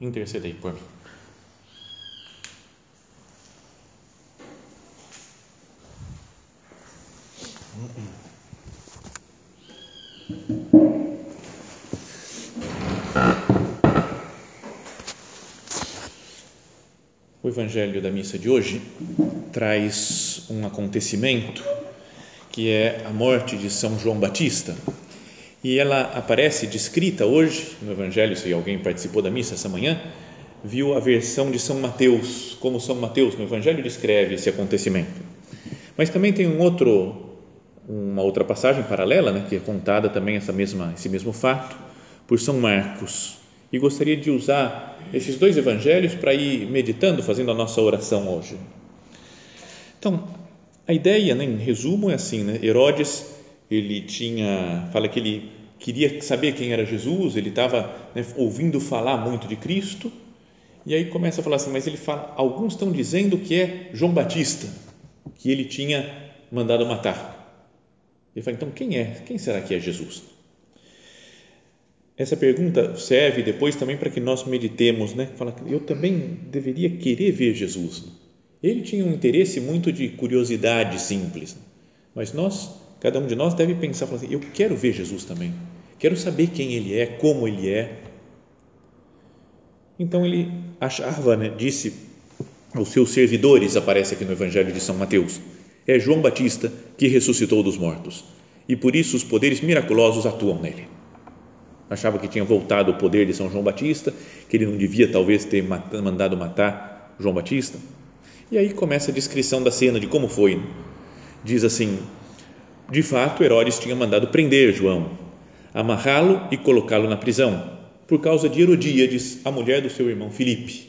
intercedei por mim. O Evangelho da missa de hoje traz um acontecimento que é a morte de São João Batista e ela aparece descrita hoje no Evangelho. Se alguém participou da missa essa manhã, viu a versão de São Mateus, como São Mateus no Evangelho descreve esse acontecimento. Mas também tem um outro, uma outra passagem paralela, né, que é contada também essa mesma, esse mesmo fato por São Marcos. E gostaria de usar esses dois evangelhos para ir meditando, fazendo a nossa oração hoje. Então, a ideia, né, em resumo, é assim: né? Herodes ele tinha, fala que ele queria saber quem era Jesus, ele estava né, ouvindo falar muito de Cristo, e aí começa a falar assim, mas ele fala, alguns estão dizendo que é João Batista, que ele tinha mandado matar. Ele fala, então quem é? Quem será que é Jesus? Essa pergunta serve depois também para que nós meditemos, né? Fala, eu também deveria querer ver Jesus. Ele tinha um interesse muito de curiosidade simples, mas nós Cada um de nós deve pensar, assim, eu quero ver Jesus também, quero saber quem Ele é, como Ele é. Então ele achava, né, disse aos seus servidores, aparece aqui no Evangelho de São Mateus, é João Batista que ressuscitou dos mortos e por isso os poderes miraculosos atuam nele. Achava que tinha voltado o poder de São João Batista, que ele não devia talvez ter mandado matar João Batista. E aí começa a descrição da cena de como foi. Diz assim: de fato, Herodes tinha mandado prender João, amarrá-lo e colocá-lo na prisão, por causa de Herodíades, a mulher do seu irmão Filipe.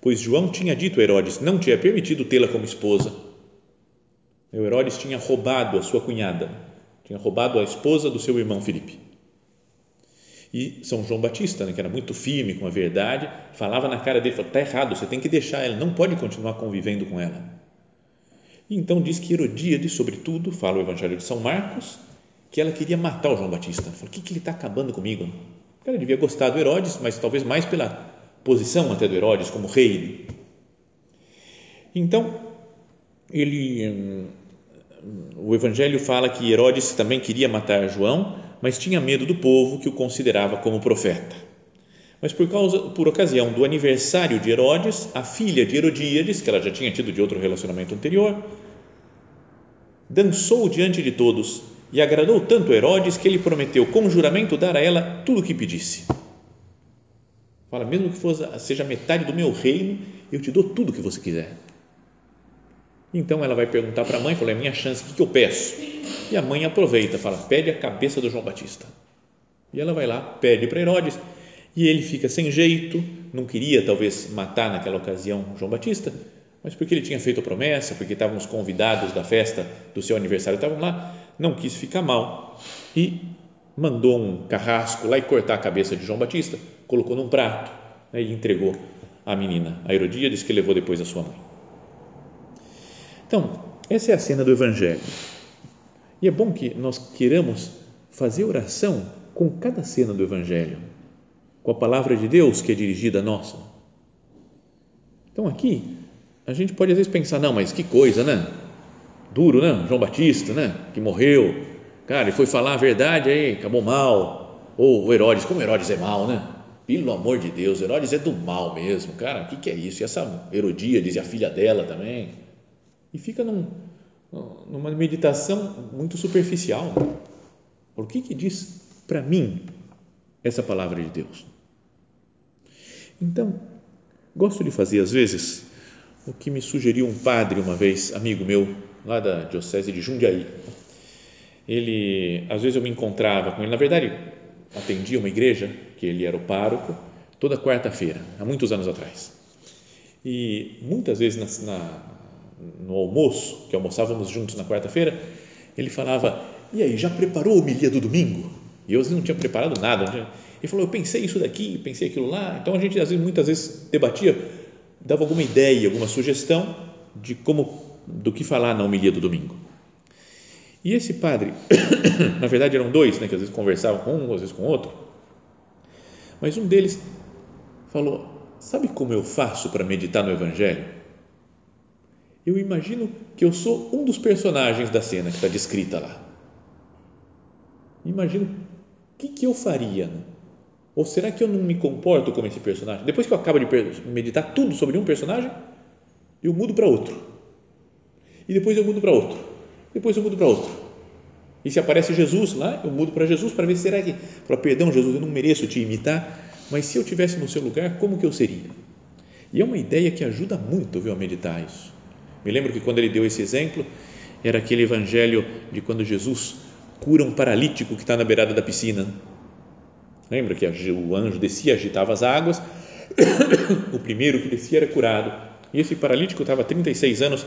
Pois João tinha dito a Herodes: Não te é permitido tê-la como esposa. O Herodes tinha roubado a sua cunhada, tinha roubado a esposa do seu irmão Filipe. E São João Batista, né, que era muito firme com a verdade, falava na cara dele: Está errado, você tem que deixar ela, não pode continuar convivendo com ela. Então diz que Herodíade, sobretudo, fala o Evangelho de São Marcos, que ela queria matar o João Batista. Falou, o que, que ele está acabando comigo? Ela devia gostar do Herodes, mas talvez mais pela posição até do Herodes como rei. Então, ele, hum, o Evangelho fala que Herodes também queria matar João, mas tinha medo do povo que o considerava como profeta. Mas por causa, por ocasião do aniversário de Herodes, a filha de Herodíades, que ela já tinha tido de outro relacionamento anterior, dançou diante de todos e agradou tanto Herodes que ele prometeu com juramento dar a ela tudo o que pedisse. Fala, mesmo que fosse, seja metade do meu reino, eu te dou tudo o que você quiser. Então ela vai perguntar para a mãe, fala, é minha chance, o que, eu peço? E a mãe aproveita, fala, pede a cabeça do João Batista. E ela vai lá, pede para Herodes, e ele fica sem jeito, não queria talvez matar naquela ocasião João Batista, mas porque ele tinha feito a promessa, porque estavam os convidados da festa do seu aniversário, estavam lá, não quis ficar mal e mandou um carrasco lá e cortar a cabeça de João Batista, colocou num prato né, e entregou à menina. A Herodíades que levou depois a sua mãe. Então, essa é a cena do Evangelho. E é bom que nós queiramos fazer oração com cada cena do Evangelho, com a palavra de Deus que é dirigida a nós. Então, aqui, a gente pode às vezes pensar, não, mas que coisa, né? Duro, né? João Batista, né? Que morreu. Cara, ele foi falar a verdade aí, acabou mal. Ou o Herodes, como Herodes é mal, né? Pelo amor de Deus, Herodes é do mal mesmo, cara. O que, que é isso? E essa Herodíades e a filha dela também. E fica num, numa meditação muito superficial. Né? O que, que diz para mim essa palavra de Deus? Então, gosto de fazer às vezes o que me sugeriu um padre uma vez, amigo meu, lá da diocese de Jundiaí. Ele, às vezes eu me encontrava com ele, na verdade, atendia uma igreja, que ele era o pároco, toda quarta-feira, há muitos anos atrás. E muitas vezes na, na, no almoço, que almoçávamos juntos na quarta-feira, ele falava: E aí, já preparou a homilia do domingo? E eu não tinha preparado nada. Ele falou: Eu pensei isso daqui, pensei aquilo lá. Então a gente, às vezes, muitas vezes, debatia, dava alguma ideia, alguma sugestão de como, do que falar na homilia do domingo. E esse padre, na verdade eram dois, né, que às vezes conversavam com um, às vezes com outro, mas um deles falou: Sabe como eu faço para meditar no Evangelho? Eu imagino que eu sou um dos personagens da cena que está descrita lá. Imagino o que, que eu faria. Né? Ou será que eu não me comporto como esse personagem? Depois que eu acabo de meditar tudo sobre um personagem, eu mudo para outro. E depois eu mudo para outro. Depois eu mudo para outro. E se aparece Jesus lá, eu mudo para Jesus para ver se será que, para perdão, Jesus, eu não mereço te imitar, mas se eu tivesse no seu lugar, como que eu seria? E é uma ideia que ajuda muito, viu, a meditar isso. Me lembro que quando ele deu esse exemplo, era aquele evangelho de quando Jesus cura um paralítico que está na beirada da piscina. Lembra que o anjo descia, agitava as águas, o primeiro que descia era curado. E esse paralítico estava 36 anos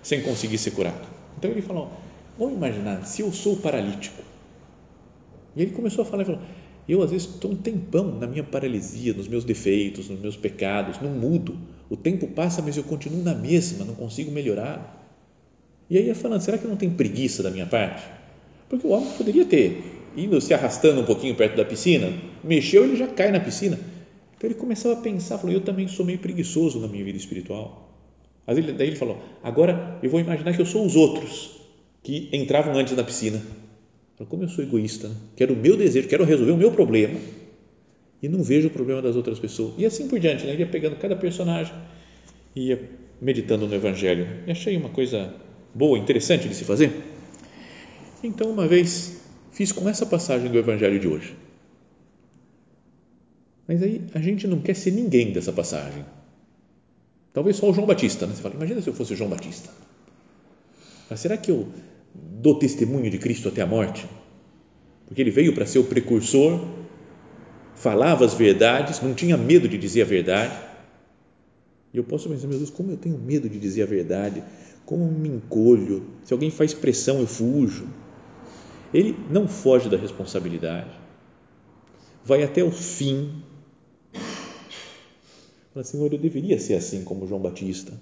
sem conseguir ser curado. Então ele falou: Vamos imaginar, se eu sou paralítico. E ele começou a falar, falou, eu às vezes estou um tempão na minha paralisia, nos meus defeitos, nos meus pecados, não mudo. O tempo passa, mas eu continuo na mesma, não consigo melhorar. E aí ia falando, será que não tem preguiça da minha parte? Porque o homem poderia ter indo se arrastando um pouquinho perto da piscina, mexeu, ele já cai na piscina. Então ele começava a pensar, falou, eu também sou meio preguiçoso na minha vida espiritual. Daí ele falou, agora eu vou imaginar que eu sou os outros que entravam antes na piscina. Como eu sou egoísta, né? quero o meu desejo, quero resolver o meu problema e não vejo o problema das outras pessoas. E assim por diante, né? ia pegando cada personagem e ia meditando no Evangelho. E achei uma coisa boa, interessante de se fazer. Então, uma vez, fiz com essa passagem do Evangelho de hoje. Mas aí a gente não quer ser ninguém dessa passagem. Talvez só o João Batista. Né? Você fala, imagina se eu fosse o João Batista. Mas será que eu dou testemunho de Cristo até a morte? Porque ele veio para ser o precursor, falava as verdades, não tinha medo de dizer a verdade. E eu posso pensar, meu Deus, como eu tenho medo de dizer a verdade, como me encolho, se alguém faz pressão eu fujo. Ele não foge da responsabilidade, vai até o fim. Fala, Senhor, eu deveria ser assim como João Batista,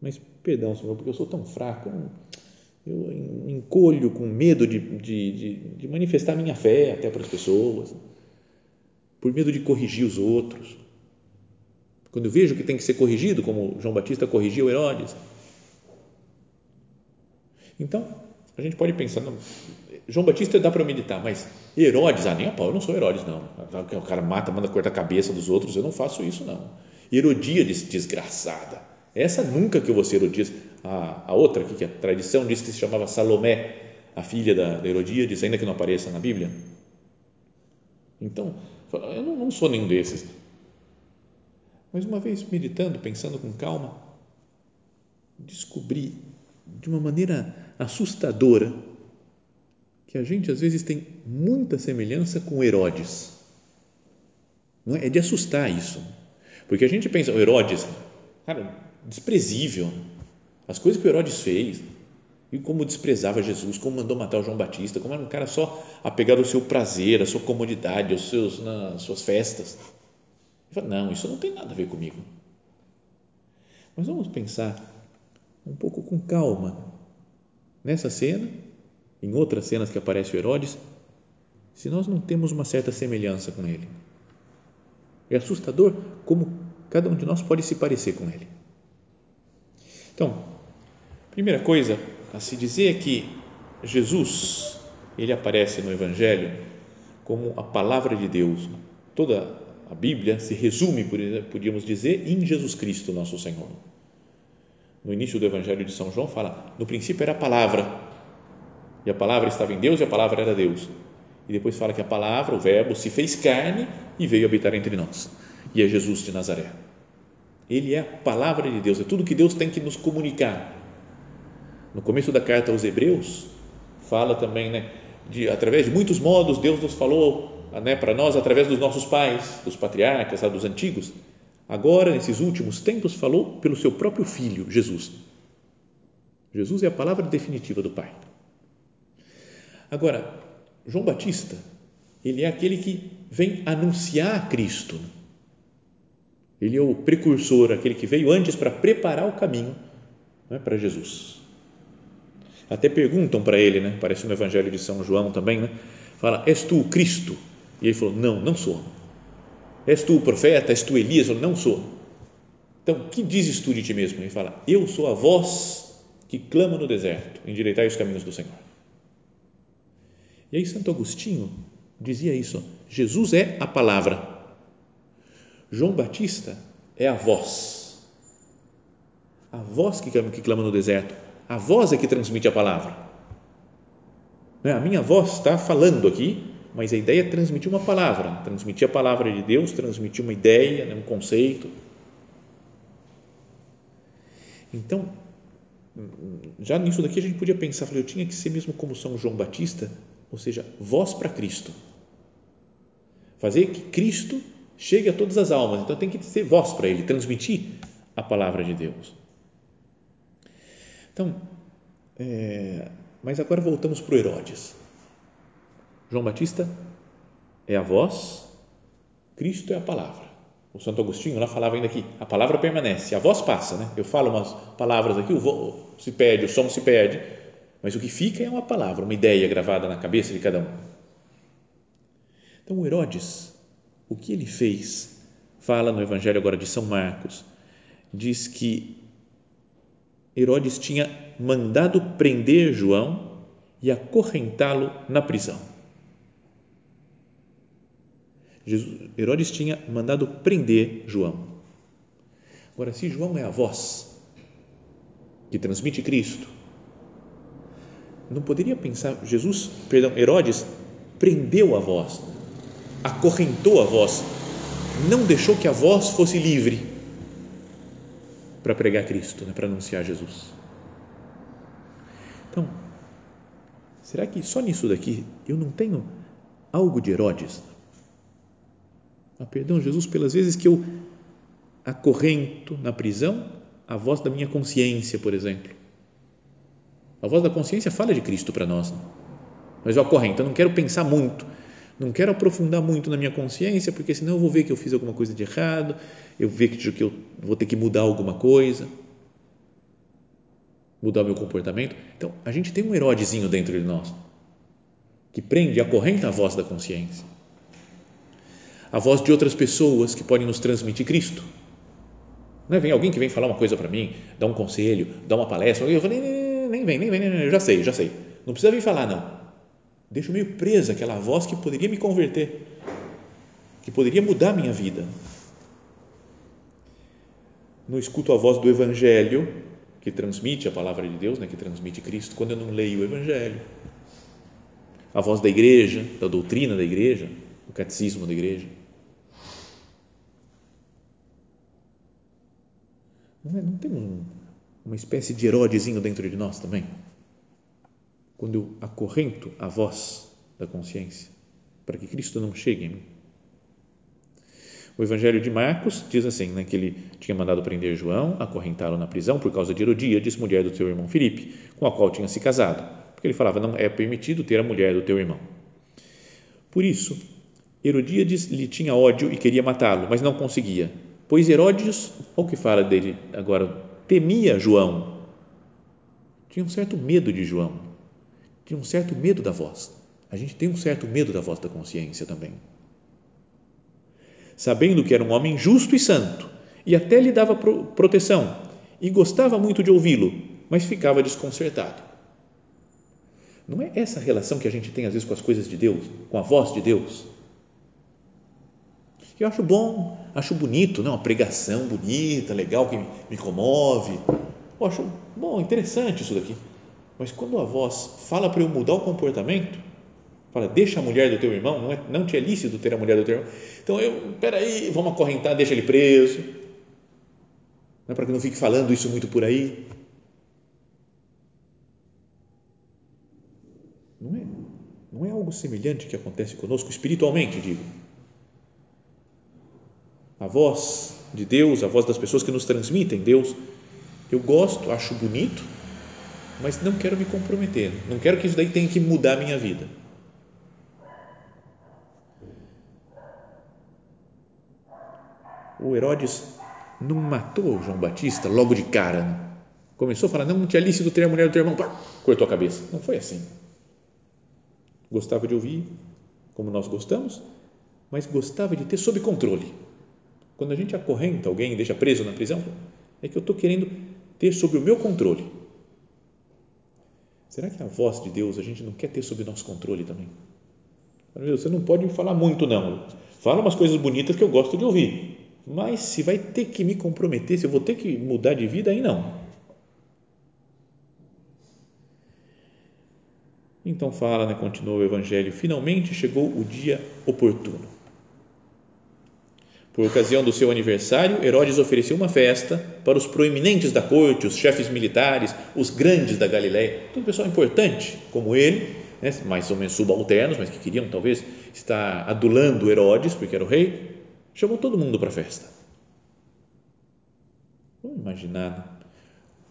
mas perdão, Senhor, porque eu sou tão fraco, eu encolho com medo de, de, de, de manifestar minha fé até para as pessoas, por medo de corrigir os outros. Quando eu vejo que tem que ser corrigido, como João Batista corrigiu Herodes. Então, a gente pode pensar, não, João Batista dá para meditar, mas Herodes, ah, nem a pau, eu não sou Herodes, não. O cara mata, manda cortar a cabeça dos outros, eu não faço isso, não. Herodíades, desgraçada essa nunca que eu vou ser Herodias. A, a outra aqui, que a tradição diz que se chamava Salomé, a filha da, da Herodíades, ainda que não apareça na Bíblia. Então, eu não, não sou nenhum desses. Mas uma vez meditando, pensando com calma, descobri de uma maneira assustadora que a gente às vezes tem muita semelhança com Herodes. Não é? é de assustar isso. Porque a gente pensa, o Herodes, cara, desprezível. As coisas que o Herodes fez, e como desprezava Jesus, como mandou matar o João Batista, como era um cara só apegado ao seu prazer, à sua comodidade, aos seus, nas suas festas. Fala, não, isso não tem nada a ver comigo. Mas vamos pensar um pouco com calma nessa cena, em outras cenas que aparece o Herodes, se nós não temos uma certa semelhança com ele. É assustador como cada um de nós pode se parecer com ele. Então, primeira coisa a se dizer é que Jesus, ele aparece no Evangelho como a palavra de Deus. Toda a Bíblia se resume, podíamos dizer, em Jesus Cristo, nosso Senhor. No início do Evangelho de São João fala, no princípio era a palavra, e a palavra estava em Deus e a palavra era Deus. E depois fala que a palavra, o verbo, se fez carne e veio habitar entre nós. E é Jesus de Nazaré. Ele é a palavra de Deus, é tudo que Deus tem que nos comunicar. No começo da carta aos Hebreus, fala também, né, de, através de muitos modos, Deus nos falou né, para nós através dos nossos pais, dos patriarcas, dos antigos, agora, nesses últimos tempos, falou pelo seu próprio Filho, Jesus. Jesus é a palavra definitiva do Pai. Agora, João Batista, ele é aquele que vem anunciar Cristo. Ele é o precursor, aquele que veio antes para preparar o caminho né, para Jesus. Até perguntam para ele, né, parece no Evangelho de São João também, né, fala: És tu o Cristo? E ele falou: Não, não sou. És tu o profeta? És tu Elias? Falou, não sou. Então, que dizes tu de ti mesmo? Ele fala: Eu sou a voz que clama no deserto, endireitai os caminhos do Senhor. E aí, Santo Agostinho dizia isso: Jesus é a palavra. João Batista é a voz. A voz que clama, que clama no deserto. A voz é que transmite a palavra. É? A minha voz está falando aqui, mas a ideia é transmitir uma palavra, transmitir a palavra de Deus, transmitir uma ideia, né, um conceito. Então, já nisso daqui a gente podia pensar, eu tinha que ser mesmo como São João Batista, ou seja, voz para Cristo. Fazer que Cristo chegue a todas as almas. Então tem que ser voz para ele, transmitir a palavra de Deus. Então, é, mas agora voltamos para o Herodes. João Batista é a voz, Cristo é a palavra. O Santo Agostinho lá falava ainda aqui, a palavra permanece, a voz passa, né? Eu falo umas palavras aqui, o vo, se perde, o som se perde, mas o que fica é uma palavra, uma ideia gravada na cabeça de cada um. Então, o Herodes, o que ele fez? Fala no Evangelho agora de São Marcos, diz que Herodes tinha mandado prender João e acorrentá-lo na prisão. Jesus, Herodes tinha mandado prender João. Agora, se João é a voz que transmite Cristo, não poderia pensar, Jesus, perdão, Herodes prendeu a voz, acorrentou a voz, não deixou que a voz fosse livre para pregar Cristo, né, para anunciar Jesus. Então, será que só nisso daqui eu não tenho algo de Herodes? Ah, perdão, Jesus, pelas vezes que eu acorrento na prisão a voz da minha consciência, por exemplo. A voz da consciência fala de Cristo para nós, né? mas eu acorrento, eu não quero pensar muito, não quero aprofundar muito na minha consciência, porque senão eu vou ver que eu fiz alguma coisa de errado, eu ver que eu vou ter que mudar alguma coisa, mudar o meu comportamento. Então, a gente tem um Herodezinho dentro de nós que prende acorrenta a voz da consciência. A voz de outras pessoas que podem nos transmitir Cristo. Não é? Vem alguém que vem falar uma coisa para mim, dá um conselho, dá uma palestra, eu falei, nem vem, nem vem, nem vem, eu já sei, já sei. Não precisa vir falar, não deixo meio presa aquela voz que poderia me converter, que poderia mudar minha vida. Não escuto a voz do Evangelho, que transmite a palavra de Deus, né, que transmite Cristo, quando eu não leio o Evangelho. A voz da igreja, da doutrina da igreja, do catecismo da igreja. Não, é, não temos um, uma espécie de Herodezinho dentro de nós também? quando eu acorrento a voz da consciência, para que Cristo não chegue em mim. O Evangelho de Marcos diz assim, né, que ele tinha mandado prender João, acorrentá-lo na prisão por causa de Herodíades, mulher do teu irmão Filipe, com a qual tinha se casado, porque ele falava, não é permitido ter a mulher do teu irmão. Por isso, Herodíades lhe tinha ódio e queria matá-lo, mas não conseguia, pois Herodes, olha o que fala dele agora, temia João, tinha um certo medo de João, tinha um certo medo da voz. A gente tem um certo medo da voz da consciência também. Sabendo que era um homem justo e santo, e até lhe dava proteção, e gostava muito de ouvi-lo, mas ficava desconcertado. Não é essa relação que a gente tem às vezes com as coisas de Deus, com a voz de Deus? Eu acho bom, acho bonito? Né? uma pregação bonita, legal, que me comove. Eu acho bom, interessante isso daqui. Mas quando a voz fala para eu mudar o comportamento, fala, deixa a mulher do teu irmão, não, é, não te é lícito ter a mulher do teu irmão. Então eu, peraí, vamos acorrentar, deixa ele preso. Não é para que não fique falando isso muito por aí. Não é? Não é algo semelhante que acontece conosco espiritualmente, digo. A voz de Deus, a voz das pessoas que nos transmitem Deus, eu gosto, acho bonito, mas não quero me comprometer, não quero que isso daí tenha que mudar a minha vida. O Herodes não matou João Batista logo de cara. Né? Começou a falar, não, não tinha lícito ter a mulher do teu irmão, pá, cortou a cabeça. Não foi assim. Gostava de ouvir, como nós gostamos, mas gostava de ter sob controle. Quando a gente acorrenta alguém deixa preso na prisão, é que eu estou querendo ter sob o meu controle. Será que a voz de Deus a gente não quer ter sob nosso controle também? Você não pode falar muito, não. Fala umas coisas bonitas que eu gosto de ouvir. Mas se vai ter que me comprometer, se eu vou ter que mudar de vida, aí não. Então fala, né, continua o Evangelho, finalmente chegou o dia oportuno. Por ocasião do seu aniversário, Herodes ofereceu uma festa para os proeminentes da corte, os chefes militares, os grandes da Galiléia, todo pessoal importante como ele, né, mais ou menos subalternos, mas que queriam talvez estar adulando Herodes, porque era o rei, chamou todo mundo para a festa. Vamos imaginar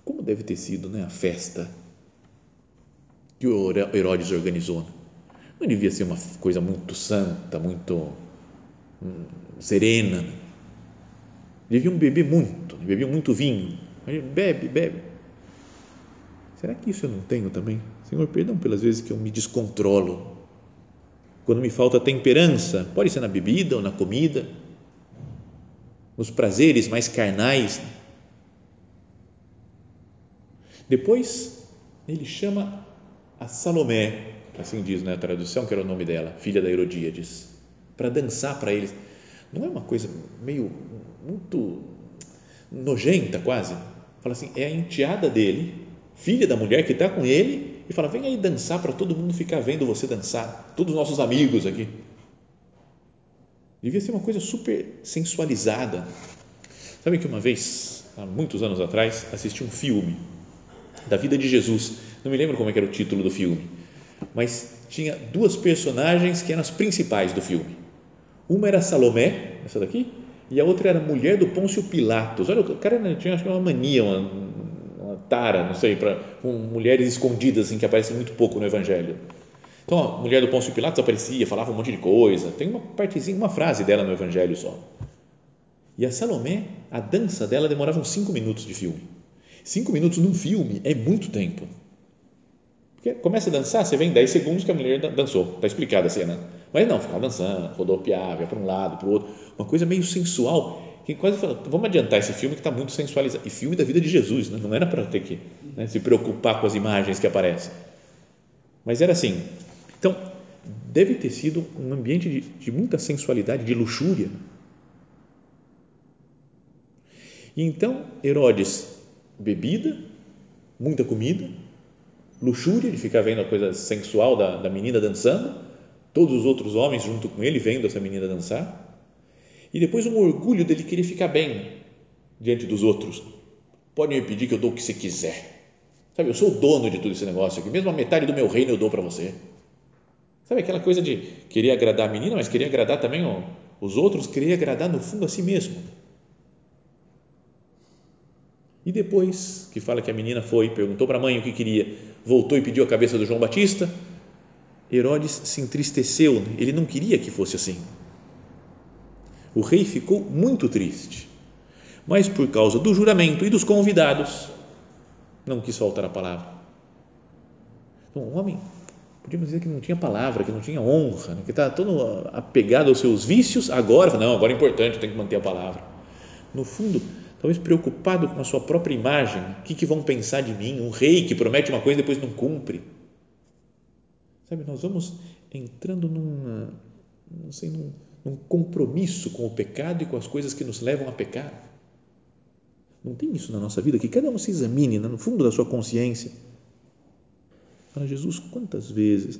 como deve ter sido né, a festa que o Herodes organizou. Não devia ser uma coisa muito santa, muito hum, serena. Deviam beber muito, bebiam muito vinho. Bebe, bebe. Será que isso eu não tenho também? Senhor, perdão pelas vezes que eu me descontrolo. Quando me falta temperança, pode ser na bebida ou na comida, nos prazeres mais carnais. Depois, ele chama a Salomé, assim diz na tradução, que era o nome dela, filha da Herodíades, para dançar para eles não é uma coisa meio muito nojenta quase? Fala assim, é a enteada dele, filha da mulher que está com ele, e fala: vem aí dançar para todo mundo ficar vendo você dançar, todos os nossos amigos aqui. Devia ser uma coisa super sensualizada. Sabe que uma vez, há muitos anos atrás, assisti um filme da vida de Jesus. Não me lembro como é era o título do filme, mas tinha duas personagens que eram as principais do filme uma era Salomé, essa daqui, e a outra era a mulher do Pôncio Pilatos. Olha, o cara tinha acho que uma mania, uma, uma tara, não sei, para com mulheres escondidas assim que aparecem muito pouco no Evangelho. Então, a mulher do Pôncio Pilatos aparecia, falava um monte de coisa. Tem uma partezinha, uma frase dela no Evangelho só. E a Salomé, a dança dela demorava uns cinco minutos de filme. Cinco minutos num filme é muito tempo. Porque começa a dançar, você vê em 10 segundos que a mulher dançou. Está explicada a cena. Mas não, ficava dançando, rodopiava, ia para um lado, para o outro. Uma coisa meio sensual, que quase fala, vamos adiantar esse filme que está muito sensualizado. E filme da vida de Jesus, né? não era para ter que né, se preocupar com as imagens que aparecem. Mas era assim. Então, deve ter sido um ambiente de, de muita sensualidade, de luxúria. E então, Herodes, bebida, muita comida, luxúria de ficar vendo a coisa sensual da, da menina dançando, todos os outros homens junto com ele vendo essa menina dançar, e depois um orgulho dele querer ficar bem diante dos outros. Pode me pedir que eu dou o que você quiser. Sabe, eu sou o dono de todo esse negócio aqui, mesmo a metade do meu reino eu dou para você. Sabe aquela coisa de querer agradar a menina, mas querer agradar também os outros, querer agradar no fundo a si mesmo. E depois que fala que a menina foi, perguntou para a mãe o que queria, voltou e pediu a cabeça do João Batista, Herodes se entristeceu, ele não queria que fosse assim. O rei ficou muito triste, mas por causa do juramento e dos convidados, não quis faltar a palavra. Então, o homem, podíamos dizer que não tinha palavra, que não tinha honra, né? que está todo apegado aos seus vícios, agora, não, agora é importante, tem que manter a palavra. No fundo, talvez preocupado com a sua própria imagem, o que, que vão pensar de mim? Um rei que promete uma coisa e depois não cumpre Sabe, nós vamos entrando num, não sei, num, num compromisso com o pecado e com as coisas que nos levam a pecar. Não tem isso na nossa vida? Que cada um se examine né, no fundo da sua consciência. Fala, Jesus, quantas vezes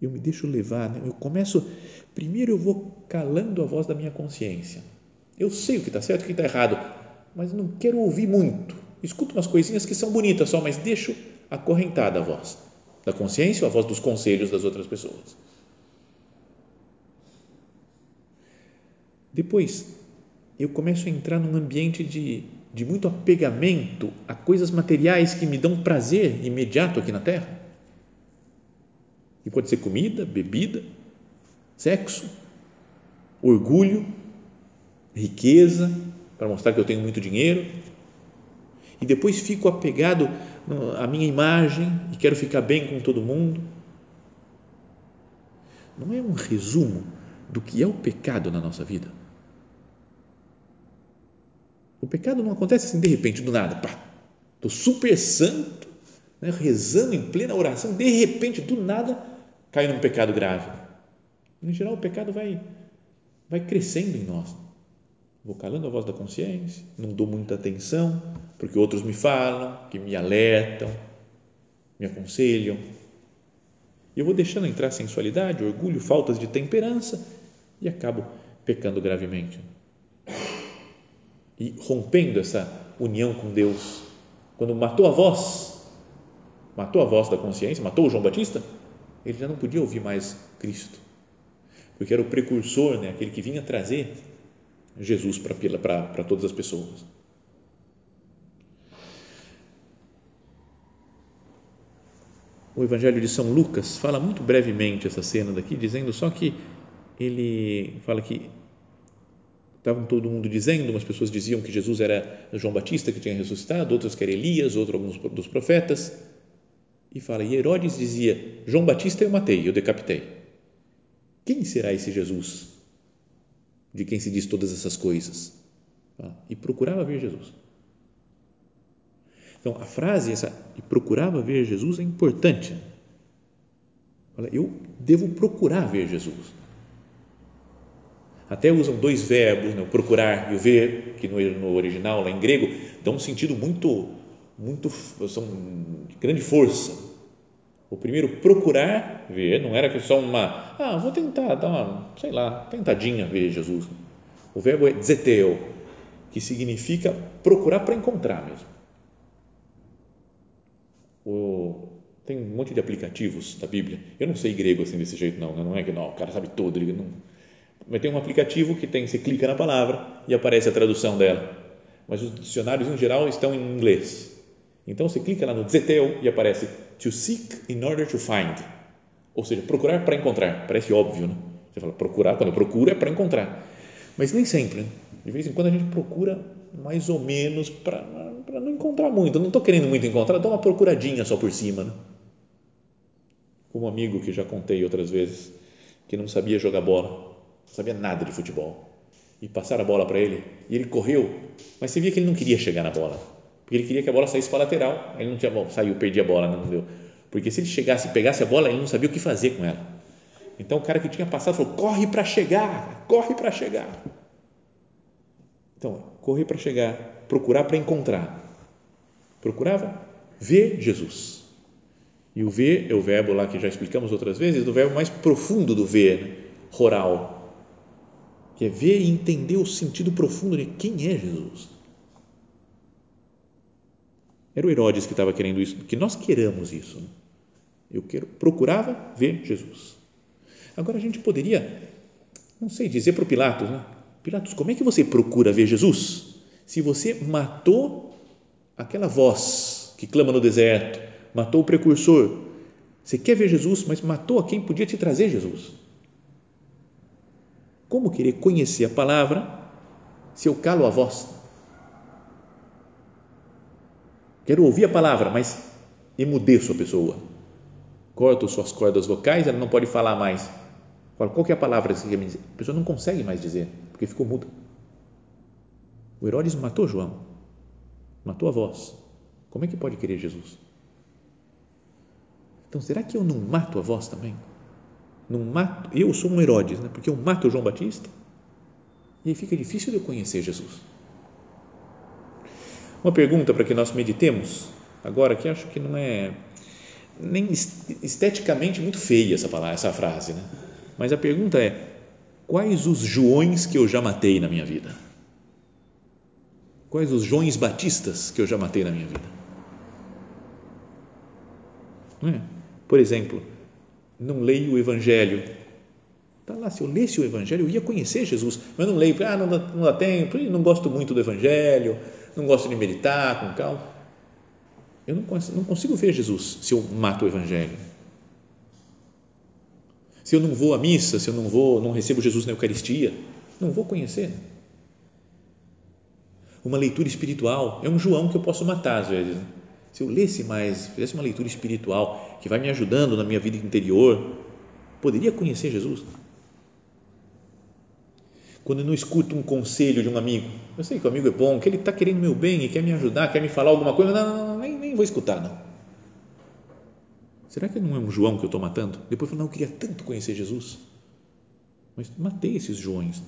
eu me deixo levar, né? eu começo, primeiro eu vou calando a voz da minha consciência. Eu sei o que está certo e o que está errado, mas não quero ouvir muito. Escuto umas coisinhas que são bonitas só, mas deixo acorrentada a voz da consciência ou a voz dos conselhos das outras pessoas? Depois, eu começo a entrar num ambiente de, de muito apegamento a coisas materiais que me dão prazer imediato aqui na Terra. E pode ser comida, bebida, sexo, orgulho, riqueza, para mostrar que eu tenho muito dinheiro. E depois fico apegado à minha imagem e quero ficar bem com todo mundo. Não é um resumo do que é o pecado na nossa vida? O pecado não acontece assim de repente, do nada, pá, estou super santo, né, rezando em plena oração, de repente, do nada, caio num pecado grave. Em geral, o pecado vai, vai crescendo em nós. Vou calando a voz da consciência, não dou muita atenção, porque outros me falam, que me alertam, me aconselham. Eu vou deixando entrar sensualidade, orgulho, faltas de temperança e acabo pecando gravemente e rompendo essa união com Deus. Quando matou a voz, matou a voz da consciência, matou o João Batista, ele já não podia ouvir mais Cristo, porque era o precursor, né, aquele que vinha trazer Jesus para todas as pessoas. O Evangelho de São Lucas fala muito brevemente essa cena daqui, dizendo só que ele fala que Estavam todo mundo dizendo, umas pessoas diziam que Jesus era João Batista que tinha ressuscitado, outras que era Elias, outros alguns dos profetas. E fala, e Herodes dizia, João Batista eu matei, eu decapitei. Quem será esse Jesus? De quem se diz todas essas coisas? E procurava ver Jesus. Então, a frase essa, e procurava ver Jesus é importante. Eu devo procurar ver Jesus até usam dois verbos, né, o procurar e o ver, que no, no original, lá em grego, dão um sentido muito, muito, são de grande força. O primeiro, procurar ver, não era só uma, ah, vou tentar dar uma, sei lá, tentadinha ver Jesus. O verbo é zeteo, que significa procurar para encontrar mesmo. O, tem um monte de aplicativos da Bíblia. Eu não sei grego assim desse jeito, não. Né? Não é que não, o cara sabe todo. Ele não, mas tem um aplicativo que tem, você clica na palavra e aparece a tradução dela. Mas os dicionários em geral estão em inglês. Então você clica lá no Zeteo e aparece to seek in order to find. Ou seja, procurar para encontrar. Parece óbvio, né? Você fala procurar, quando eu procuro é para encontrar. Mas nem sempre. Né? De vez em quando a gente procura mais ou menos para não encontrar muito. Eu não estou querendo muito encontrar, dá uma procuradinha só por cima. Né? Um amigo que já contei outras vezes, que não sabia jogar bola não sabia nada de futebol. E passaram a bola para ele e ele correu, mas você via que ele não queria chegar na bola, porque ele queria que a bola saísse para a lateral. Aí ele não tinha, bom, saiu, perdi a bola, não deu. Porque se ele chegasse e pegasse a bola, ele não sabia o que fazer com ela. Então o cara que tinha passado falou: corre para chegar, corre para chegar. Então, correr para chegar, procurar para encontrar. Procurava ver Jesus. E o ver é o verbo lá que já explicamos outras vezes, do verbo mais profundo do ver, né? roral que é ver e entender o sentido profundo de quem é Jesus. Era o Herodes que estava querendo isso, que nós queremos isso. Né? Eu quero, procurava ver Jesus. Agora a gente poderia, não sei, dizer para o Pilatos, né? Pilatos, como é que você procura ver Jesus se você matou aquela voz que clama no deserto, matou o precursor? Você quer ver Jesus, mas matou a quem podia te trazer Jesus. Como querer conhecer a palavra se eu calo a voz? Quero ouvir a palavra, mas emudeço a pessoa. Corto suas cordas vocais, ela não pode falar mais. Qual é a palavra que você quer me dizer? A pessoa não consegue mais dizer, porque ficou muda. O Herodes matou João, matou a voz. Como é que pode querer Jesus? Então, será que eu não mato a voz também? não mato, eu sou um Herodes, né? porque eu mato João Batista, e aí fica difícil de eu conhecer Jesus. Uma pergunta para que nós meditemos agora, que acho que não é nem esteticamente muito feia essa palavra, essa frase, né? mas a pergunta é: quais os Joões que eu já matei na minha vida? Quais os Joões Batistas que eu já matei na minha vida? É? Por exemplo, não leio o Evangelho. Tá lá, se eu lesse o Evangelho, eu ia conhecer Jesus, mas não leio, ah, não dá, não dá tempo, não gosto muito do Evangelho, não gosto de meditar com calma. Eu não consigo, não consigo ver Jesus se eu mato o Evangelho. Se eu não vou à missa, se eu não vou, não recebo Jesus na Eucaristia, não vou conhecer. Uma leitura espiritual é um João que eu posso matar às vezes. Se eu lesse mais, fizesse uma leitura espiritual que vai me ajudando na minha vida interior, poderia conhecer Jesus. Quando eu não escuto um conselho de um amigo, eu sei que o amigo é bom, que ele está querendo meu bem e quer me ajudar, quer me falar alguma coisa, não, não, não nem, nem vou escutar, não. Será que não é um João que eu estou matando? Depois eu falo, não, eu queria tanto conhecer Jesus. Mas matei esses Joões. Né?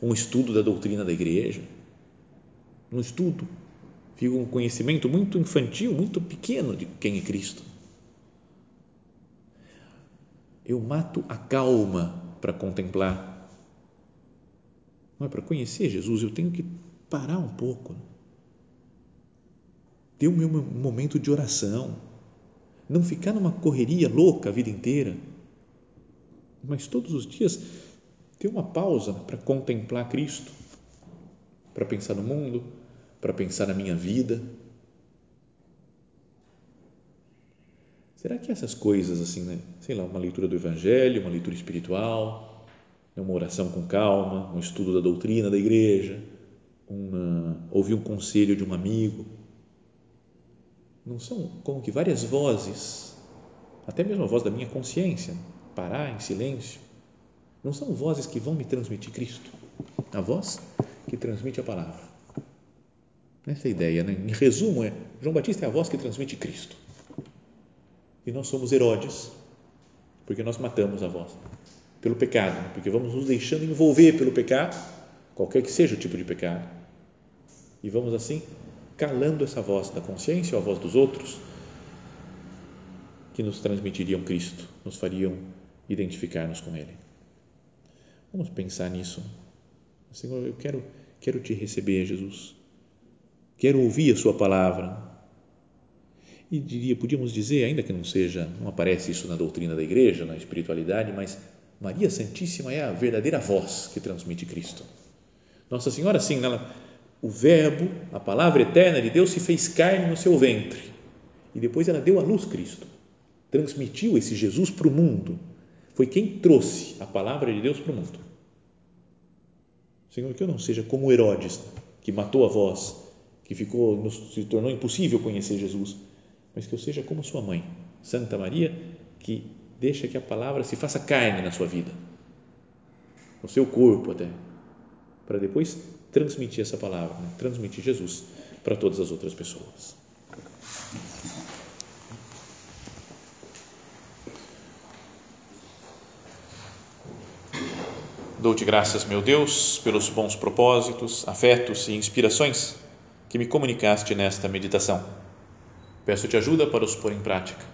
Um estudo da doutrina da igreja, um estudo fica um conhecimento muito infantil, muito pequeno de quem é Cristo. Eu mato a calma para contemplar. Não é para conhecer Jesus, eu tenho que parar um pouco. Ter o meu momento de oração. Não ficar numa correria louca a vida inteira. Mas todos os dias ter uma pausa para contemplar Cristo, para pensar no mundo, para pensar na minha vida. Será que essas coisas, assim, né? sei lá, uma leitura do Evangelho, uma leitura espiritual, né? Uma oração com calma, um estudo da doutrina da igreja, uma, ouvir um conselho de um amigo, não são como que várias vozes, até mesmo a voz da minha consciência, parar em silêncio, não são vozes que vão me transmitir Cristo, a voz que transmite a palavra. Essa é ideia, né? em resumo, é João Batista é a voz que transmite Cristo. E nós somos Herodes, porque nós matamos a voz pelo pecado, porque vamos nos deixando envolver pelo pecado, qualquer que seja o tipo de pecado, e vamos assim calando essa voz da consciência ou a voz dos outros que nos transmitiriam Cristo, nos fariam identificar-nos com Ele. Vamos pensar nisso. Senhor, eu quero, quero te receber, Jesus quero ouvir a sua palavra. E diria, podíamos dizer, ainda que não seja, não aparece isso na doutrina da igreja, na espiritualidade, mas Maria Santíssima é a verdadeira voz que transmite Cristo. Nossa Senhora, sim, ela, o Verbo, a palavra eterna de Deus se fez carne no seu ventre e depois ela deu à luz Cristo, transmitiu esse Jesus para o mundo. Foi quem trouxe a palavra de Deus para o mundo. Senhor, que eu não seja como Herodes, que matou a voz, que ficou, se tornou impossível conhecer Jesus, mas que eu seja como sua mãe, Santa Maria, que deixa que a palavra se faça carne na sua vida, no seu corpo até, para depois transmitir essa palavra, né? transmitir Jesus para todas as outras pessoas. Dou-te graças, meu Deus, pelos bons propósitos, afetos e inspirações que me comunicaste nesta meditação. Peço-te ajuda para os pôr em prática.